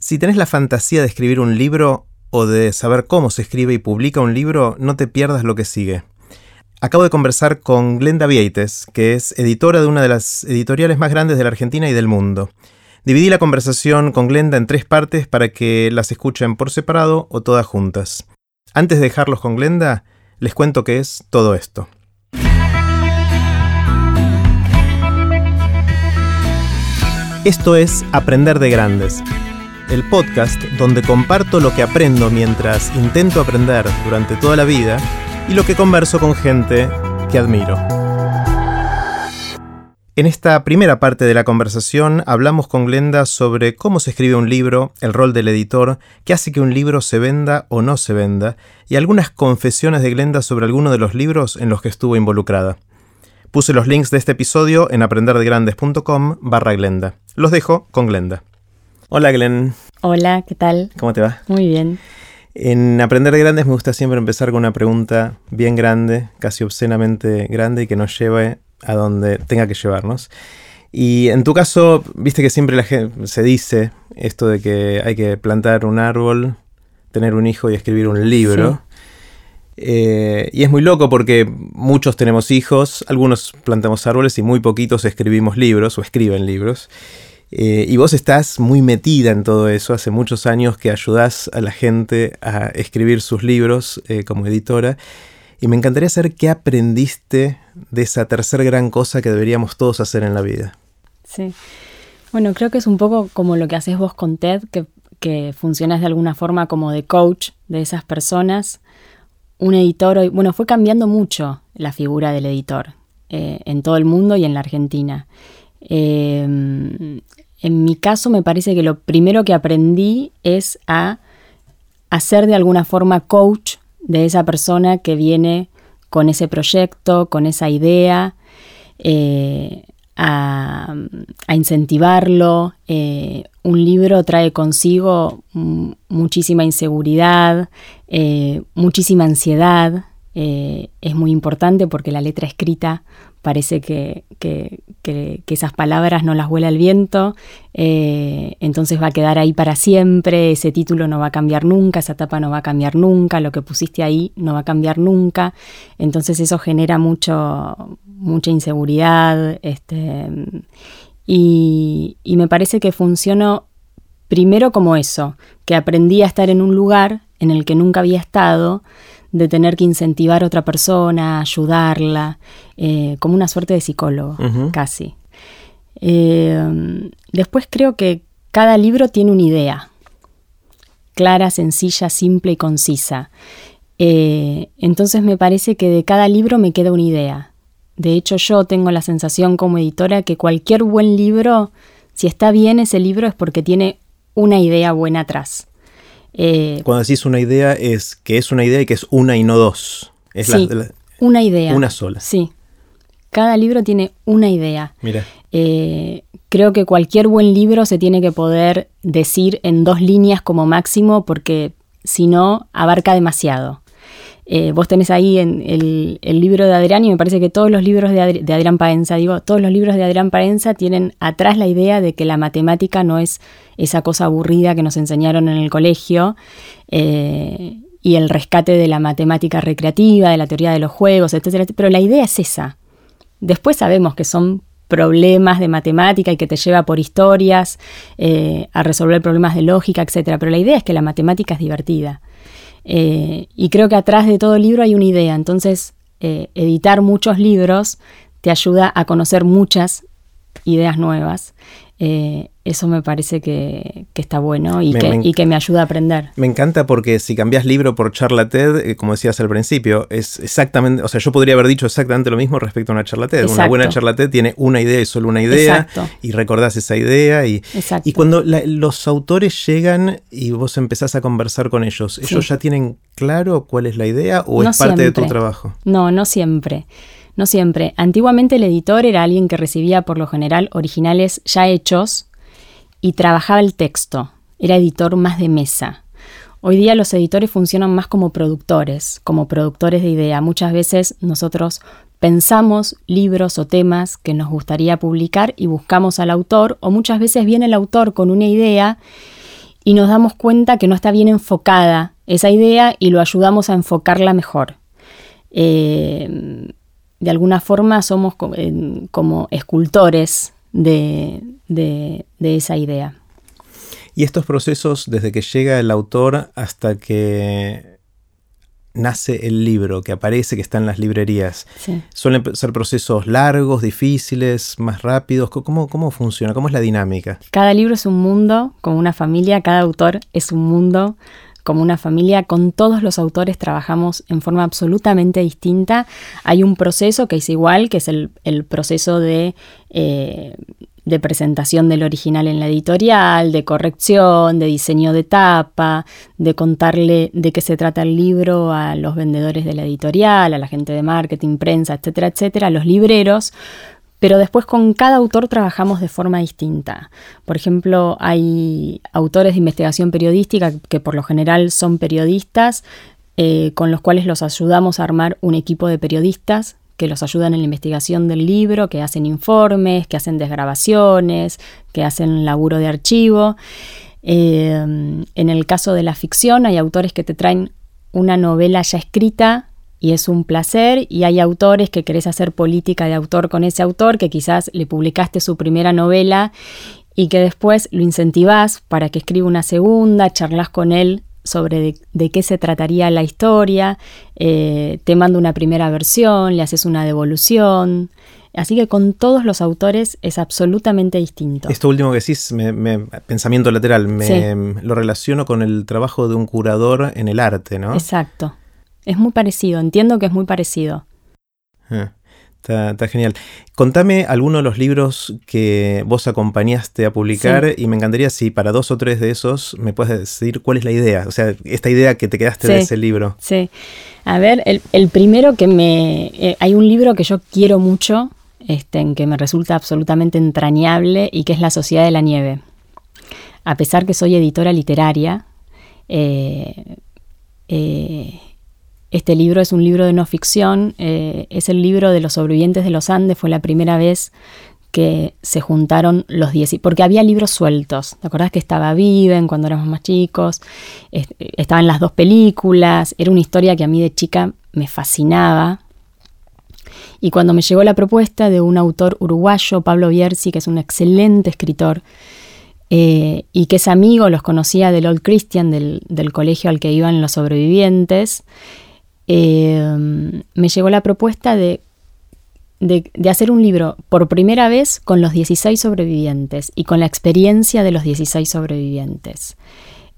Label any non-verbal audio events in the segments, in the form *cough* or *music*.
Si tenés la fantasía de escribir un libro o de saber cómo se escribe y publica un libro, no te pierdas lo que sigue. Acabo de conversar con Glenda Vieites, que es editora de una de las editoriales más grandes de la Argentina y del mundo. Dividí la conversación con Glenda en tres partes para que las escuchen por separado o todas juntas. Antes de dejarlos con Glenda, les cuento qué es todo esto. Esto es Aprender de Grandes, el podcast donde comparto lo que aprendo mientras intento aprender durante toda la vida y lo que converso con gente que admiro. En esta primera parte de la conversación hablamos con Glenda sobre cómo se escribe un libro, el rol del editor, qué hace que un libro se venda o no se venda, y algunas confesiones de Glenda sobre algunos de los libros en los que estuvo involucrada. Puse los links de este episodio en aprenderdegrandes.com barra Glenda. Los dejo con Glenda. Hola Glenn. Hola, ¿qué tal? ¿Cómo te va? Muy bien. En Aprender de Grandes me gusta siempre empezar con una pregunta bien grande, casi obscenamente grande y que nos lleve a donde tenga que llevarnos. Y en tu caso, viste que siempre la gente se dice esto de que hay que plantar un árbol, tener un hijo y escribir un libro. Eh, y es muy loco porque muchos tenemos hijos, algunos plantamos árboles y muy poquitos escribimos libros o escriben libros. Eh, y vos estás muy metida en todo eso, hace muchos años que ayudás a la gente a escribir sus libros eh, como editora. Y me encantaría saber qué aprendiste de esa tercera gran cosa que deberíamos todos hacer en la vida. Sí. Bueno, creo que es un poco como lo que haces vos con TED, que, funcionas de alguna forma como de coach de esas personas. Un editor, bueno, fue cambiando mucho la figura del editor eh, en todo el mundo y en la Argentina. Eh, en mi caso me parece que lo primero que aprendí es a hacer de alguna forma coach de esa persona que viene con ese proyecto, con esa idea, eh, a, incentivarlo. Eh, un libro trae consigo muchísima inseguridad, eh, muchísima ansiedad. es muy importante porque la letra escrita parece que, esas palabras no las vuela el viento, eh, entonces va a quedar ahí para siempre, ese título no va a cambiar nunca, esa tapa no va a cambiar nunca, lo que pusiste ahí no va a cambiar nunca, entonces eso genera mucho, mucha inseguridad, este, y, y me parece que funcionó primero como eso, que aprendí a estar en un lugar en el que nunca había estado, de tener que incentivar a otra persona, ayudarla, eh, como una suerte de psicólogo, casi. Eh, después creo que cada libro tiene una idea, clara, sencilla, simple y concisa. Eh, entonces me parece que de cada libro me queda una idea. De hecho yo tengo la sensación como editora que cualquier buen libro, si está bien ese libro es porque tiene una idea buena atrás. Eh, Cuando decís una idea es que es una idea y que es una y no dos. Es sí, una idea. Una sola. Sí. Cada libro tiene una idea. Mira. Eh, creo que cualquier buen libro se tiene que poder decir en dos líneas como máximo porque si no abarca demasiado. Eh, vos tenés ahí en el, libro de Adrián y me parece que todos los libros de, Adrián Paenza, digo, todos los libros de Adrián Paenza tienen atrás la idea de que la matemática no es esa cosa aburrida que nos enseñaron en el colegio eh, y el rescate de la matemática recreativa, de la teoría de los juegos, etcétera, pero la idea es esa. Después sabemos que son problemas de matemática y que te lleva por historias eh, a resolver problemas de lógica, etcétera, pero la idea es que la matemática es divertida. Eh, y creo que atrás de todo libro hay una idea. Entonces, eh, editar muchos libros te ayuda a conocer muchas ideas nuevas. Eh, eso me parece que, está bueno y, que, me ayuda a aprender. Me encanta porque si cambias libro por charla TED, eh, como decías al principio, es exactamente, o sea, yo podría haber dicho exactamente lo mismo respecto a una charla TED. Una buena charla TED tiene una idea y solo una idea y recordás esa idea y, y cuando los autores llegan y vos empezás a conversar con ellos, ¿ellos ya tienen claro cuál es la idea o es parte de tu trabajo? No, no siempre. No siempre. Antiguamente el editor era alguien que recibía por lo general originales ya hechos y trabajaba el texto. Era editor más de mesa. Hoy día los editores funcionan más como productores, como productores de idea. Muchas veces nosotros pensamos libros o temas que nos gustaría publicar y buscamos al autor, o muchas veces viene el autor con una idea y nos damos cuenta que no está bien enfocada esa idea y lo ayudamos a enfocarla mejor. Eh, de alguna forma somos como escultores de, esa idea. Y estos procesos, desde que llega el autor hasta que nace el libro, que aparece, que está en las librerías, ¿suelen ser procesos largos, difíciles, más rápidos? ¿Cómo, ¿Cómo funciona? ¿Cómo es la dinámica? Cada libro es un mundo, como una familia, cada autor es un mundo como una familia, con todos los autores trabajamos en forma absolutamente distinta. Hay un proceso que es igual, que es el, proceso de, eh, de presentación del original en la editorial, de corrección, de diseño de tapa, de contarle de qué se trata el libro a los vendedores de la editorial, a la gente de marketing, prensa, etcétera, etcétera, a los libreros pero después con cada autor trabajamos de forma distinta. Por ejemplo, hay autores de investigación periodística que por lo general son periodistas, eh, con los cuales los ayudamos a armar un equipo de periodistas que los ayudan en la investigación del libro, que hacen informes, que hacen desgrabaciones, que hacen laburo de archivo. Eh, en el caso de la ficción hay autores que te traen una novela ya escrita y es un placer y hay autores que querés hacer política de autor con ese autor que quizás le publicaste su primera novela y que después lo incentivás para que escriba una segunda, charlas con él sobre de, qué se trataría la historia, eh, te manda una primera versión, le haces una devolución. Así que con todos los autores es absolutamente distinto. Esto último que decís, me, pensamiento lateral, me lo relaciono con el trabajo de un curador en el arte, ¿no? Exacto. Es muy parecido, entiendo que es muy parecido. Ah, está, genial. Contame algunos de los libros que vos acompañaste a publicar y me encantaría si para dos o tres de esos me puedes decir cuál es la idea, o sea, esta idea que te quedaste de ese libro. Sí. A ver, el, primero que me... Eh, hay un libro que yo quiero mucho, este, en que me resulta absolutamente entrañable y que es La Sociedad de la Nieve. A pesar que soy editora literaria, eh, eh, este libro es un libro de no ficción, eh, es el libro de los sobrevivientes de los Andes, fue la primera vez que se juntaron los 10, porque había libros sueltos. ¿Te acordás que estaba Viven cuando éramos más chicos? estaban las dos películas, era una historia que a mí de chica me fascinaba. Y cuando me llegó la propuesta de un autor uruguayo, Pablo Bierzi, que es un excelente escritor, eh, y que es amigo, los conocía del Old Christian, del, del colegio al que iban los sobrevivientes, Em, me llegó la propuesta de, de, hacer un libro por primera vez con los 16 sobrevivientes y con la experiencia de los 16 sobrevivientes.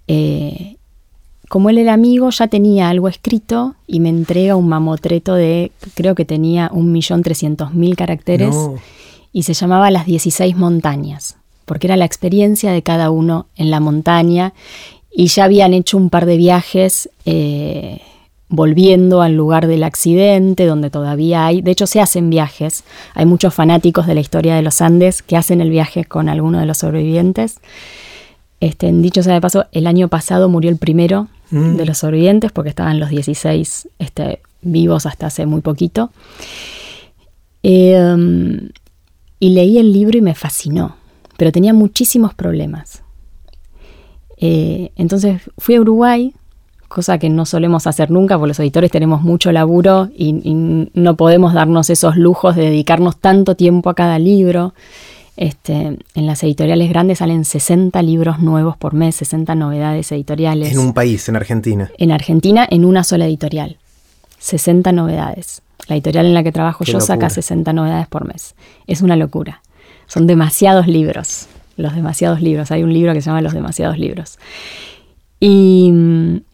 Eh, como él era amigo, ya tenía algo escrito y me entrega un mamotreto de, creo que tenía 1.300.000 caracteres y se llamaba Las 16 montañas, porque era la experiencia de cada uno en la montaña y ya habían hecho un par de viajes. Eh, volviendo al lugar del accidente, donde todavía hay, de hecho se hacen viajes, hay muchos fanáticos de la historia de los Andes que hacen el viaje con alguno de los sobrevivientes. Este, dicho sea de paso, el año pasado murió el primero mm. de los sobrevivientes porque estaban los 16 este, vivos hasta hace muy poquito. Em, y leí el libro y me fascinó, pero tenía muchísimos problemas. Eh, entonces fui a Uruguay cosa que no solemos hacer nunca, porque los editores tenemos mucho laburo y, no podemos darnos esos lujos de dedicarnos tanto tiempo a cada libro. Este, en las editoriales grandes salen 60 libros nuevos por mes, 60 novedades editoriales. En un país, en Argentina. En Argentina, en una sola editorial. 60 novedades. La editorial en la que trabajo yo saca 60 novedades por mes. Es una locura. Son demasiados libros. Los demasiados libros. Hay un libro que se llama Los demasiados libros. Y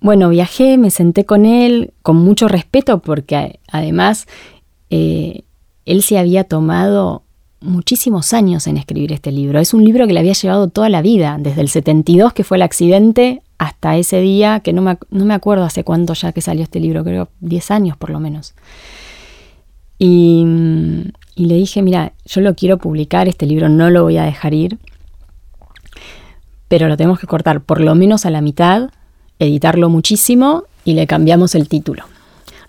bueno, viajé, me senté con él con mucho respeto porque además eh, él se había tomado muchísimos años en escribir este libro. Es un libro que le había llevado toda la vida, desde el 72 que fue el accidente hasta ese día, que no me, no me acuerdo hace cuánto ya que salió este libro, creo 10 años por lo menos. Y, y le dije, mira, yo lo quiero publicar, este libro no lo voy a dejar ir pero lo tenemos que cortar por lo menos a la mitad, editarlo muchísimo y le cambiamos el título.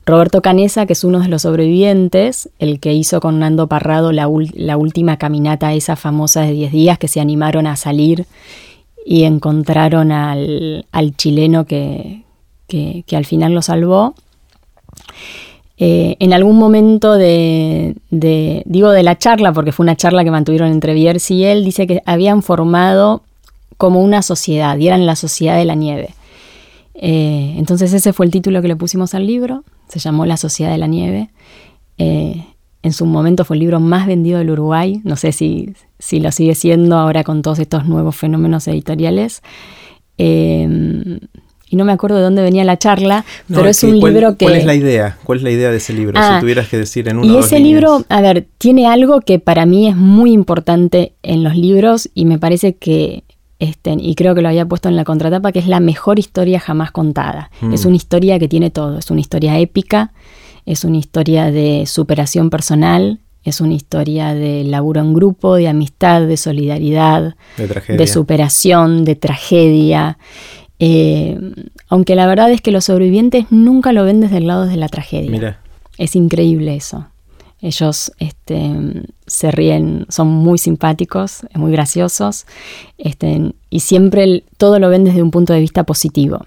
Roberto Canesa, que es uno de los sobrevivientes, el que hizo con Nando Parrado la, última caminata esa famosa de 10 días que se animaron a salir y encontraron al, chileno que, al final lo salvó. Eh, en algún momento de, digo de la charla, porque fue una charla que mantuvieron entre Biers y él, dice que habían formado como una sociedad, y eran la sociedad de la nieve. Eh, entonces ese fue el título que le pusimos al libro, se llamó La Sociedad de la Nieve. Eh, en su momento fue el libro más vendido del Uruguay, no sé si, si lo sigue siendo ahora con todos estos nuevos fenómenos editoriales. Eh, y no me acuerdo de dónde venía la charla, pero es un libro que... ¿Cuál es la idea? ¿Cuál es la idea de ese libro? si ah, tuvieras que decir en una Y ese libro, a ver, tiene algo que para mí es muy importante en los libros y me parece que, este, y creo que lo había puesto en la contratapa, que es la mejor historia jamás contada. Mm. Es una historia que tiene todo, es una historia épica, es una historia de superación personal, es una historia de laburo en grupo, de amistad, de solidaridad, de, superación, de tragedia. Eh, aunque la verdad es que los sobrevivientes nunca lo ven desde el lado de la tragedia. Es increíble eso. Ellos este, se ríen, son muy simpáticos, muy graciosos, este, y siempre todo lo ven desde un punto de vista positivo.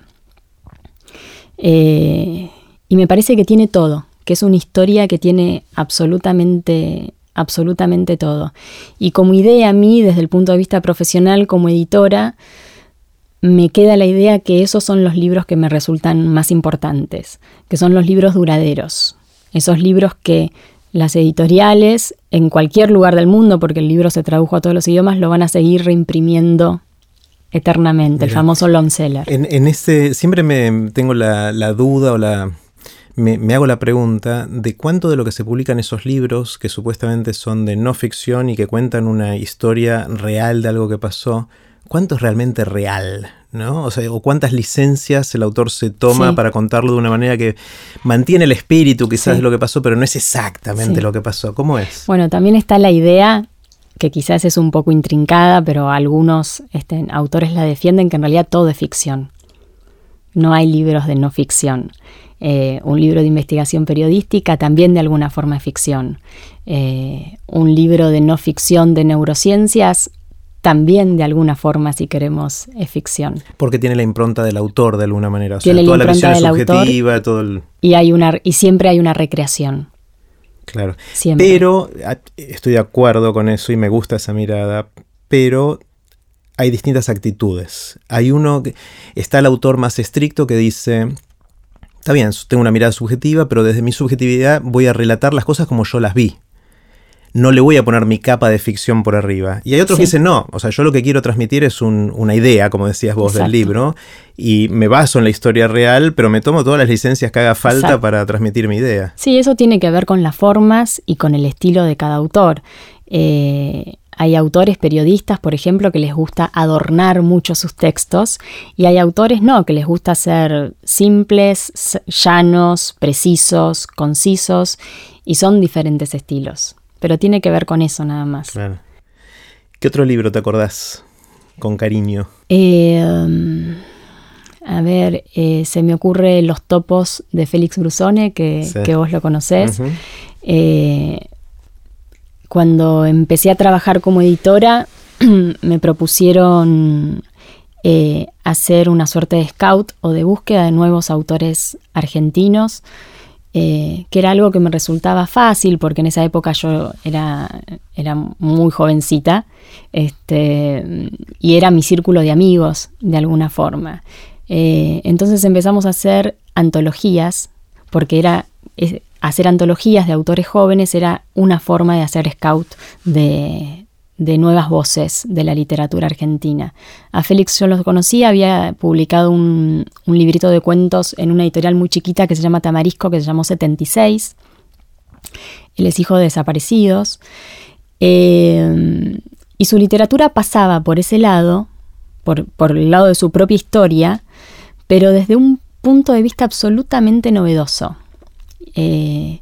Eh, y me parece que tiene todo que es una historia que tiene absolutamente absolutamente todo. Y como idea a mí, desde el punto de vista profesional, como editora, me queda la idea que esos son los libros que me resultan más importantes, que son los libros duraderos, esos libros que las editoriales en cualquier lugar del mundo, porque el libro se tradujo a todos los idiomas, lo van a seguir reimprimiendo eternamente, el famoso long seller. En, en este, siempre me tengo la duda o la, me, hago la pregunta de cuánto de lo que se publica en esos libros, que supuestamente son de no ficción y que cuentan una historia real de algo que pasó, cuánto es realmente real, ¿no? O sea, o cuántas licencias el autor se toma para contarlo de una manera que mantiene el espíritu quizás de lo que pasó, pero no es exactamente lo que pasó. ¿Cómo es? Bueno, también está la idea que quizás es un poco intrincada, pero algunos este, autores la defienden, que en realidad todo es ficción. No hay libros de no ficción. Eh, un libro de investigación periodística también de alguna forma es ficción. Eh, un libro de no ficción de neurociencias también de alguna forma, si queremos, es ficción. Porque tiene la impronta del autor de alguna manera. O sea, toda la, visión es subjetiva, todo el... y, hay una, y siempre hay una recreación. Claro. Pero ah, estoy de acuerdo con eso y me gusta esa mirada, pero hay distintas actitudes. Hay uno que está el autor más estricto que dice Está bien, tengo una mirada subjetiva, pero desde mi subjetividad voy a relatar las cosas como yo las vi. No le voy a poner mi capa de ficción por arriba. Y hay otros que dicen, no, o sea, yo lo que quiero transmitir es una idea, como decías vos, del libro, y me baso en la historia real, pero me tomo todas las licencias que haga falta para transmitir mi idea. Sí, eso tiene que ver con las formas y con el estilo de cada autor. Eh, hay autores periodistas, por ejemplo, que les gusta adornar mucho sus textos y hay autores no, que les gusta ser simples, llanos, precisos, concisos y son diferentes estilos. Pero tiene que ver con eso nada más. Claro. ¿Qué otro libro te acordás con cariño? Eh, a ver, eh, se me ocurre Los topos de Félix Brusone, que, vos lo conocés cuando empecé a trabajar como editora, *clears throat* me propusieron eh, hacer una suerte de scout o de búsqueda de nuevos autores argentinos, eh, que era algo que me resultaba fácil porque en esa época yo era, era muy jovencita este, y era mi círculo de amigos de alguna forma. Eh, entonces empezamos a hacer antologías porque era hacer antologías de autores jóvenes era una forma de hacer scout de, nuevas voces de la literatura argentina. A Félix yo lo conocía, había publicado un, librito de cuentos en una editorial muy chiquita que se llama Tamarisco, que se llamó 76. Él es hijo de desaparecidos. Eh, y su literatura pasaba por ese lado, por, por el lado de su propia historia, pero desde un punto de vista absolutamente novedoso. Eh,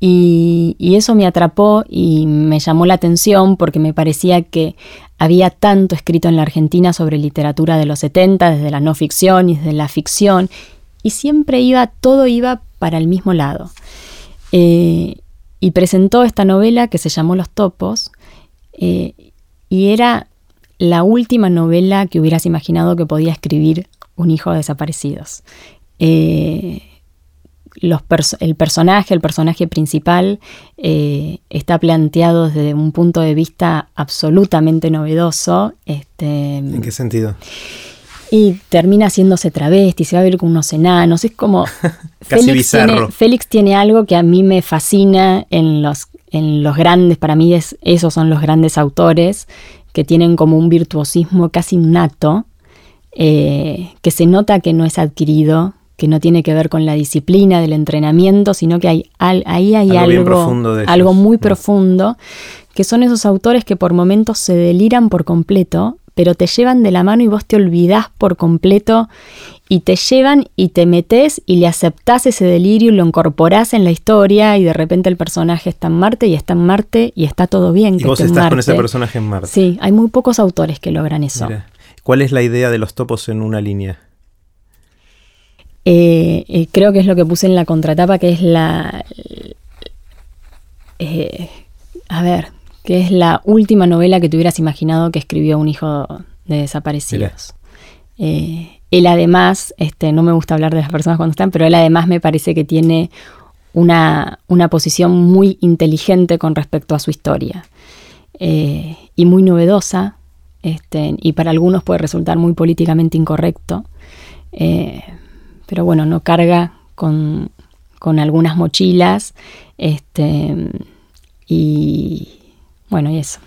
y, eso me atrapó y me llamó la atención porque me parecía que había tanto escrito en la Argentina sobre literatura de los 70, desde la no ficción y desde la ficción, y siempre iba, todo iba para el mismo lado. Eh, y presentó esta novela que se llamó Los Topos, eh, y era la última novela que hubieras imaginado que podía escribir un hijo de desaparecidos. Eh, el personaje, el personaje principal, eh, está planteado desde un punto de vista absolutamente novedoso. Este, ¿En qué sentido? Y termina haciéndose travesti, se va a ver con unos enanos. Es como. *laughs* Félix, Tiene, Félix tiene algo que a mí me fascina en los, en los grandes, para mí es, esos son los grandes autores, que tienen como un virtuosismo casi nato, eh, que se nota que no es adquirido, que no tiene que ver con la disciplina del entrenamiento, sino que hay, ahí hay algo, algo, muy mm. profundo, que son esos autores que por momentos se deliran por completo, pero te llevan de la mano y vos te olvidás por completo y te llevan y te metes y le aceptás ese delirio y lo incorporás en la historia y de repente el personaje está en Marte y está en Marte y está todo bien. Y vos estás con ese personaje en Marte. Sí, hay muy pocos autores que logran eso. ¿Cuál es la idea de los topos en una línea? Eh, eh, creo que es lo que puse en la contratapa, que es la... Eh, a ver, que es la última novela que te hubieras imaginado que escribió un hijo de desaparecidos. él además, este, no me gusta hablar de las personas cuando están, pero él además me parece que tiene una, una posición muy inteligente con respecto a su historia y muy novedosa, este, y para algunos puede resultar muy políticamente incorrecto pero bueno, no carga con, algunas mochilas. Este, y bueno, y eso.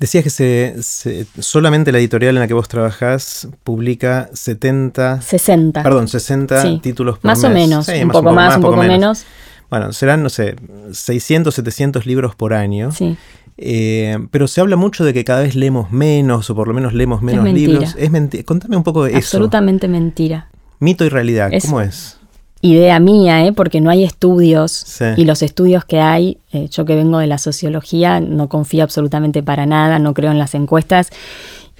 Decías que se, solamente la editorial en la que vos trabajás publica 70... 60. Perdón, 60 títulos por más mes. O menos, un, poco más, un poco, menos. Bueno, serán, no sé, 600, 700 libros por año. Sí. Eh, pero se habla mucho de que cada vez leemos menos, o por lo menos leemos menos libros. Es mentira. Contame un poco de eso. Absolutamente mentira. Mito y realidad, ¿cómo es? Idea mía, ¿eh? porque no hay estudios y los estudios que hay, eh, yo que vengo de la sociología, no confío absolutamente para nada, no creo en las encuestas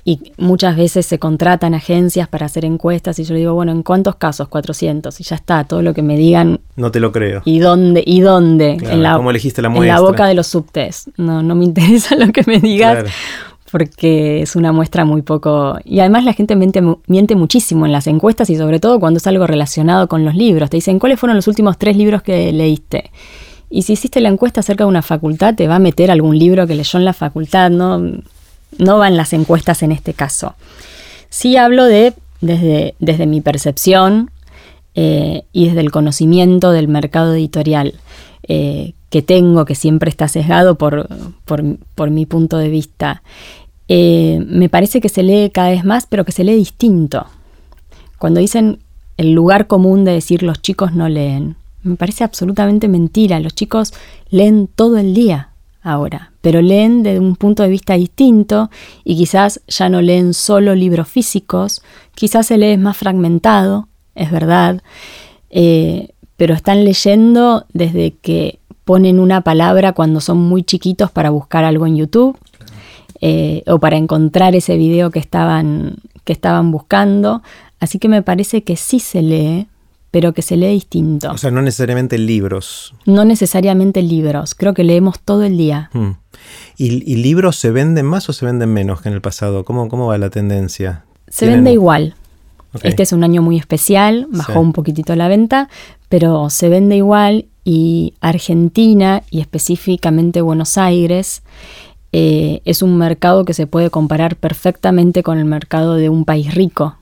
y muchas veces se contratan agencias para hacer encuestas y yo digo, bueno, ¿en cuántos casos? 400 y ya está, todo lo que me digan. No te lo creo. ¿Y dónde? ¿Y dónde? en la, ¿Cómo elegiste la muestra? En la boca de los subtests. No, no me interesa *laughs* lo que me digas porque es una muestra muy poco... Y además la gente miente, muchísimo en las encuestas y sobre todo cuando es algo relacionado con los libros. Te dicen, ¿cuáles fueron los últimos tres libros que leíste? Y si hiciste la encuesta acerca de una facultad, te va a meter algún libro que leyó en la facultad, no, no van las encuestas en este caso. Sí hablo de, desde, desde mi percepción eh, y desde el conocimiento del mercado editorial eh, que tengo, que siempre está sesgado por, por, por mi punto de vista. Eh, me parece que se lee cada vez más, pero que se lee distinto. Cuando dicen el lugar común de decir los chicos no leen, me parece absolutamente mentira. Los chicos leen todo el día ahora, pero leen desde un punto de vista distinto y quizás ya no leen solo libros físicos, quizás se lee más fragmentado, es verdad, eh, pero están leyendo desde que ponen una palabra cuando son muy chiquitos para buscar algo en YouTube eh, o para encontrar ese video que estaban, que estaban buscando. Así que me parece que sí se lee, pero que se lee distinto. O sea, no necesariamente libros. No necesariamente libros, creo que leemos todo el día. Hmm. ¿Y, libros se venden más o se venden menos que en el pasado? ¿Cómo, cómo va la tendencia? Se vende igual. Este es un año muy especial, bajó un poquitito la venta, pero se vende igual y Argentina y específicamente Buenos Aires eh, es un mercado que se puede comparar perfectamente con el mercado de un país rico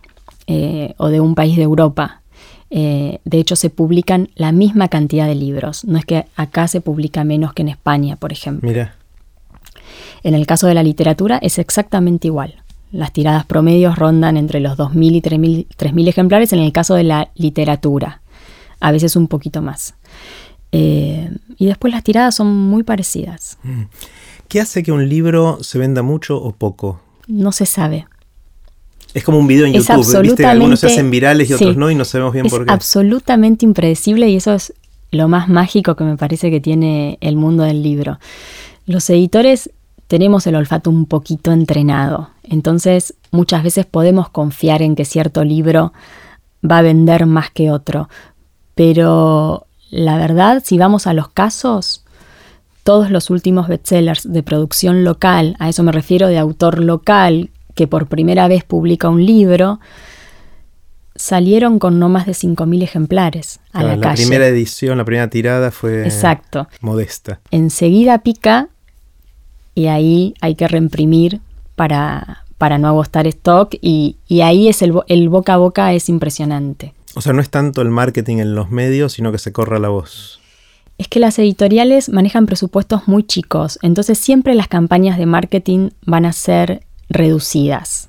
eh, o de un país de Europa. Eh, de hecho, se publican la misma cantidad de libros. No es que acá se publica menos que en España, por ejemplo. Mira. En el caso de la literatura es exactamente igual. Las tiradas promedios rondan entre los 2.000 y 3.000, ejemplares en el caso de la literatura. A veces un poquito más. y después las tiradas son muy parecidas. Mm. ¿Qué hace que un libro se venda mucho o poco? No se sabe. Es como un video en YouTube, ¿viste? Algunos se hacen virales y otros no y no sabemos bien por qué. Es absolutamente impredecible y eso es lo más mágico que me parece que tiene el mundo del libro. Los editores tenemos el olfato un poquito entrenado, entonces muchas veces podemos confiar en que cierto libro va a vender más que otro, pero la verdad, si vamos a los casos, todos los últimos bestsellers de producción local, a eso me refiero de autor local, que por primera vez publica un libro, salieron con no más de 5.000 ejemplares a la, la primera edición, la primera tirada fue Exacto. modesta. Enseguida pica y ahí hay que reimprimir para, para no agostar stock y, ahí es el, el, boca a boca es impresionante. O sea, no es tanto el marketing en los medios, sino que se corra la voz. Es que las editoriales manejan presupuestos muy chicos, entonces siempre las campañas de marketing van a ser reducidas.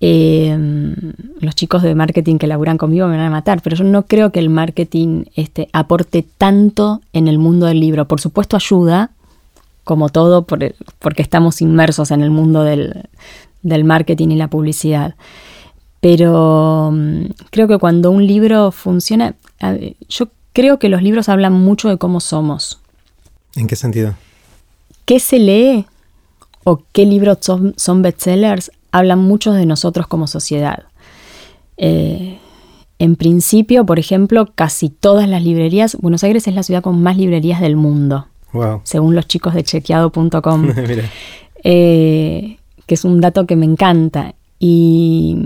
Em, los chicos de marketing que laburan conmigo me van a matar, pero yo no creo que el marketing este, aporte tanto en el mundo del libro. Por supuesto ayuda, como todo, porque estamos inmersos en el mundo del, marketing y la publicidad. Pero mm, creo que cuando un libro funciona, yo creo que los libros hablan mucho de cómo somos. ¿En qué sentido? ¿Qué se lee o qué libros son, son bestsellers hablan mucho de nosotros como sociedad. Eh, en principio, por ejemplo, casi todas las librerías, Buenos Aires es la ciudad con más librerías del mundo, según los chicos de chequeado.com, *laughs* eh, que es un dato que me encanta. Y,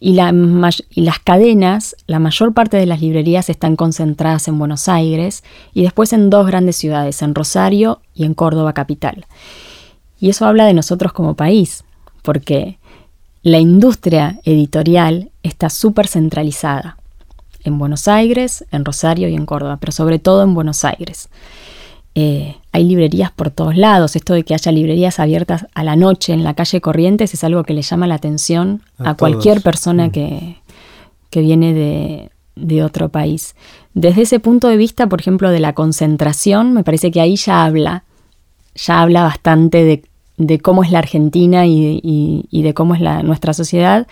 y, las cadenas, la mayor parte de las librerías están concentradas en Buenos Aires y después en dos grandes ciudades, en Rosario y en Córdoba capital. Y eso habla de nosotros como país, porque la industria editorial está súper centralizada en Buenos Aires, en Rosario y en Córdoba, pero sobre todo en Buenos Aires. Eh, hay librerías por todos lados. Esto de que haya librerías abiertas a la noche en la calle Corrientes es algo que le llama la atención a, cualquier persona mm. que, que, viene de, de, otro país. Desde ese punto de vista, por ejemplo, de la concentración, me parece que ahí ya habla, ya habla bastante de de cómo es la Argentina y, de cómo es la, nuestra sociedad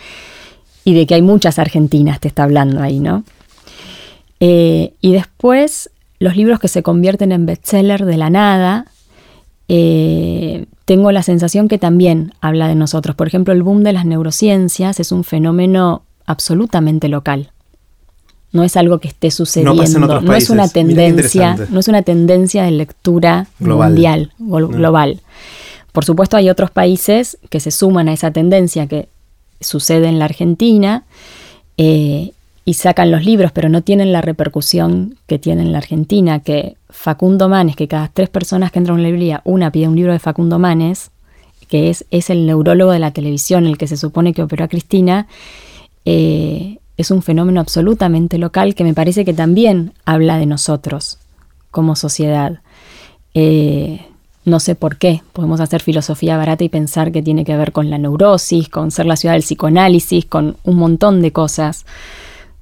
y de que hay muchas argentinas, te está hablando ahí, ¿no? Eh, y después, los libros que se convierten en bestseller de la nada, eh, tengo la sensación que también habla de nosotros. Por ejemplo, el boom de las neurociencias es un fenómeno absolutamente local. No es algo que esté sucediendo, no, es una tendencia, no es una tendencia de lectura mundial, global. Por supuesto hay otros países que se suman a esa tendencia que sucede en la Argentina eh, y sacan los libros, pero no tienen la repercusión que tiene en la Argentina, que Facundo Manes, que cada tres personas que entran a una librería, una pide un libro de Facundo Manes, que es, es el neurólogo de la televisión, el que se supone que operó a Cristina, eh, es un fenómeno absolutamente local que me parece que también habla de nosotros como sociedad. Eh, no sé por qué. Podemos hacer filosofía barata y pensar que tiene que ver con la neurosis, con ser la ciudad del psicoanálisis, con un montón de cosas,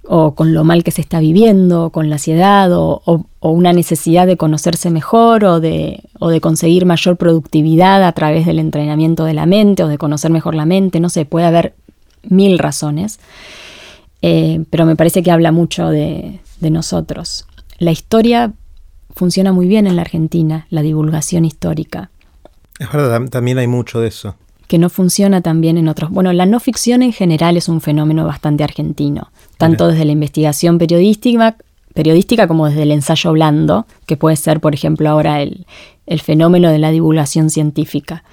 o con lo mal que se está viviendo, con la ansiedad, o, una necesidad de conocerse mejor, o de, o de conseguir mayor productividad a través del entrenamiento de la mente, o de conocer mejor la mente. No sé, puede haber mil razones. Eh, pero me parece que habla mucho de, de nosotros. La historia funciona muy bien en la Argentina, la divulgación histórica. Es verdad, también hay mucho de eso. Que no funciona también en otros. Bueno, la no ficción en general es un fenómeno bastante argentino, tanto desde la investigación periodística, periodística como desde el ensayo blando, que puede ser, por ejemplo, ahora el, fenómeno de la divulgación científica,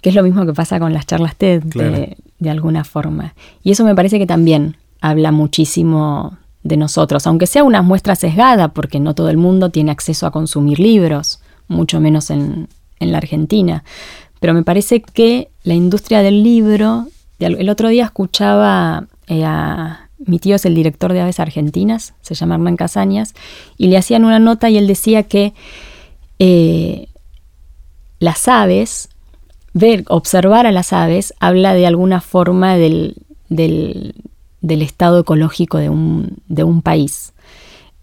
que es lo mismo que pasa con las charlas TED, de, de alguna forma. Y eso me parece que también habla muchísimo de nosotros, aunque sea una muestra sesgada, porque no todo el mundo tiene acceso a consumir libros, mucho menos en, la Argentina. Pero me parece que la industria del libro, el otro día escuchaba eh, a mi tío es el director de Aves Argentinas, se llama Hernán Casañas, y le hacían una nota y él decía que eh, las aves, ver, observar a las aves, habla de alguna forma del, del estado ecológico de un, de un país.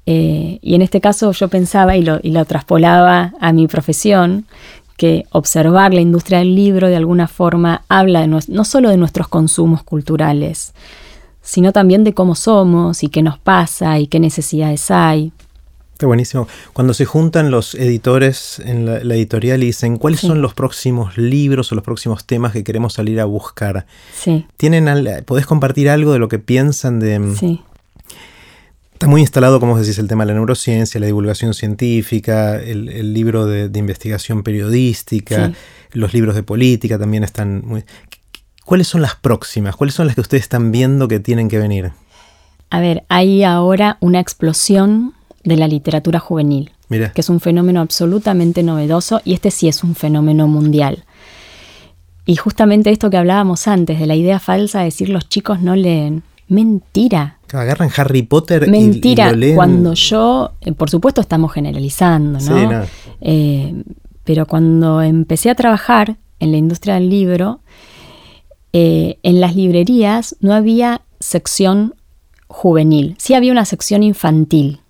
Eh, y en este caso yo pensaba y lo, y lo traspolaba a mi profesión, que observar la industria del libro de alguna forma habla de no, solo de nuestros consumos culturales, sino también de cómo somos y qué nos pasa y qué necesidades hay. Está buenísimo. Cuando se juntan los editores en la, editorial y dicen cuáles son los próximos libros o los próximos temas que queremos salir a buscar. Sí. ¿Tienen ¿Podés compartir algo de lo que piensan de... Mm, sí. Está muy instalado, como decís, el tema de la neurociencia, la divulgación científica, el, libro de, investigación periodística, los libros de política también están muy... ¿Cuáles son las próximas? ¿Cuáles son las que ustedes están viendo que tienen que venir? A ver, hay ahora una explosión de la literatura juvenil, Mira, que es un fenómeno absolutamente novedoso y este sí es un fenómeno mundial. Y justamente esto que hablábamos antes, de la idea falsa de decir los chicos no leen. Mentira. agarran Harry Potter y- Mentira. y, lo leen. Cuando yo, eh, por supuesto estamos generalizando, ¿no? Sí, no. Eh, pero cuando empecé a trabajar en la industria del libro, eh, en las librerías no había sección juvenil, sí había una sección infantil.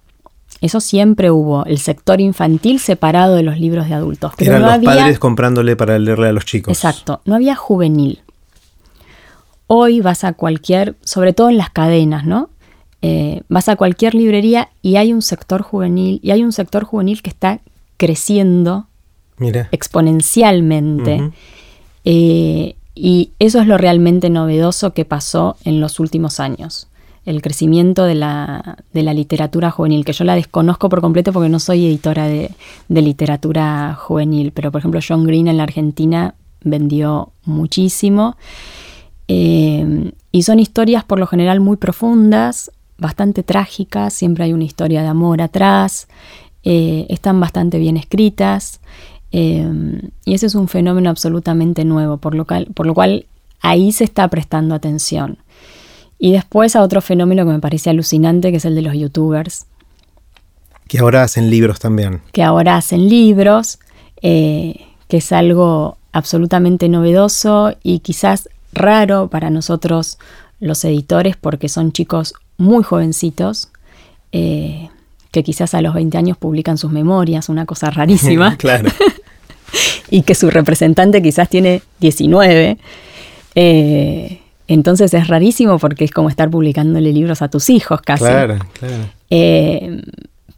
Eso siempre hubo, el sector infantil separado de los libros de adultos. Pero Eran no los había, padres comprándole para leerle a los chicos. Exacto, no había juvenil. Hoy vas a cualquier, sobre todo en las cadenas, ¿no? Eh, vas a cualquier librería y hay un sector juvenil, y hay un sector juvenil que está creciendo Mira. exponencialmente. Eh, y eso es lo realmente novedoso que pasó en los últimos años. El crecimiento de la, de la literatura juvenil, que yo la desconozco por completo porque no soy editora de, de literatura juvenil, pero por ejemplo John Green en la Argentina vendió muchísimo. Eh, y son historias por lo general muy profundas, bastante trágicas, siempre hay una historia de amor atrás, eh, están bastante bien escritas. Eh, y ese es un fenómeno absolutamente nuevo, por lo, cual, por lo cual ahí se está prestando atención. Y después a otro fenómeno que me parece alucinante, que es el de los youtubers, Que ahora hacen libros también. que ahora hacen libros, eh, que es algo absolutamente novedoso y quizás raro para nosotros los editores porque son chicos muy jovencitos eh, que quizás a los 20 años publican sus memorias, una cosa rarísima, *laughs* claro. *laughs* y que su representante quizás tiene 19. eh, entonces es rarísimo porque es como estar publicándole libros a tus hijos casi. Claro, claro. Eh,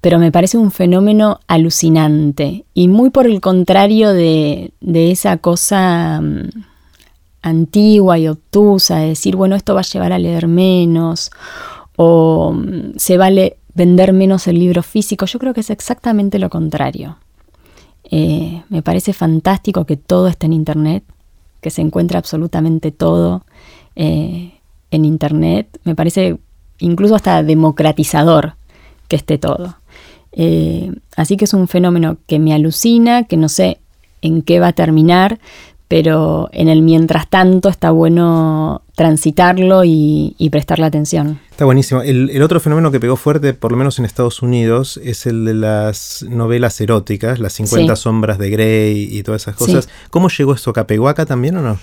pero me parece un fenómeno alucinante y muy por el contrario de, de esa cosa mm, antigua y obtusa de decir, bueno, esto va a llevar a leer menos o mm, se vale vender menos el libro físico. Yo creo que es exactamente lo contrario. Eh, me parece fantástico que todo esté en Internet, que se encuentra absolutamente todo eh, en Internet. Me parece incluso hasta democratizador que esté todo. Eh, así que es un fenómeno que me alucina, que no sé en qué va a terminar, pero en el mientras tanto está bueno transitarlo y, y prestarle atención. Está buenísimo. El, el otro fenómeno que pegó fuerte, por lo menos en Estados Unidos, es el de las novelas eróticas, las 50 Sí. sombras de Grey y todas esas Sí. cosas. ¿Cómo llegó esto acá? ¿Pegó acá también o no?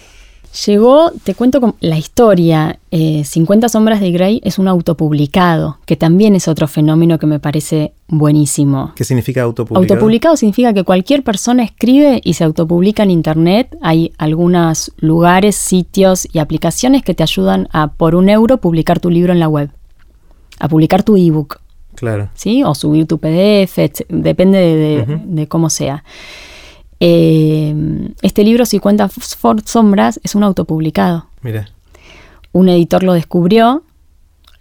Llegó, te cuento con la historia, eh, 50 sombras de Grey es un autopublicado, que también es otro fenómeno que me parece buenísimo. ¿Qué significa autopublicado? Autopublicado significa que cualquier persona escribe y se autopublica en Internet. Hay algunos lugares, sitios y aplicaciones que te ayudan a, por un euro, publicar tu libro en la web, a publicar tu ebook, Claro. ¿sí? O subir tu PDF, depende de, de- Ujú. de cómo sea. Eh, este libro, 50 for- sombras, es un autopublicado. Mira. Un editor lo descubrió,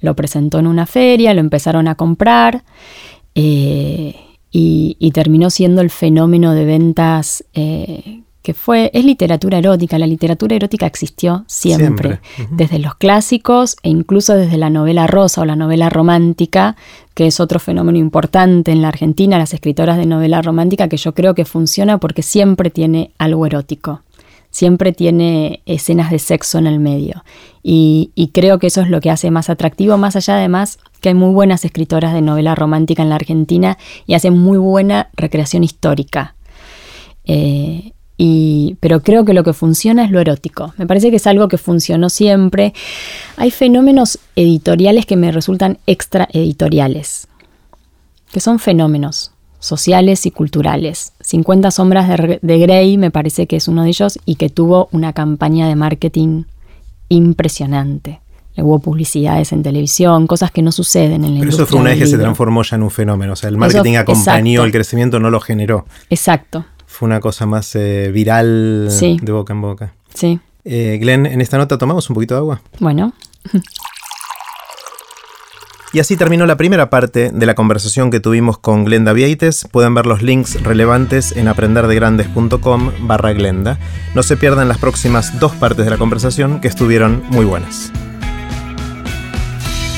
lo presentó en una feria, lo empezaron a comprar eh, y, y terminó siendo el fenómeno de ventas eh, que fue, es literatura erótica. La literatura erótica existió siempre, desde los clásicos e incluso desde la novela rosa o la novela romántica, que es otro fenómeno importante en la Argentina, las escritoras de novela romántica, que yo creo que funciona porque siempre tiene algo erótico siempre tiene escenas de sexo en el medio. Y, y creo que eso es lo que hace más atractivo, más allá además que hay muy buenas escritoras de novela romántica en la Argentina y hacen muy buena recreación histórica. Eh, y, pero creo que lo que funciona es lo erótico. Me parece que es algo que funcionó siempre. Hay fenómenos editoriales que me resultan extra editoriales, que son fenómenos sociales y culturales. 50 sombras de, de Grey me parece que es uno de ellos y que tuvo una campaña de marketing impresionante. Le hubo publicidades en televisión, cosas que no suceden en la Pero eso fue una vez que se transformó ya en un fenómeno. O sea, el marketing Eso- acompañó exacto. el crecimiento, no lo generó. Exacto, Fue una cosa más eh, viral Sí. de boca en boca. sí. Eh, Glenn, en esta nota tomamos un poquito de agua. Bueno, Y así terminó la primera parte de la conversación que tuvimos con Glenda Vieites. Pueden ver los links relevantes en aprenderdegrandes.com barra Glenda. No se pierdan las próximas dos partes de la conversación que estuvieron muy buenas.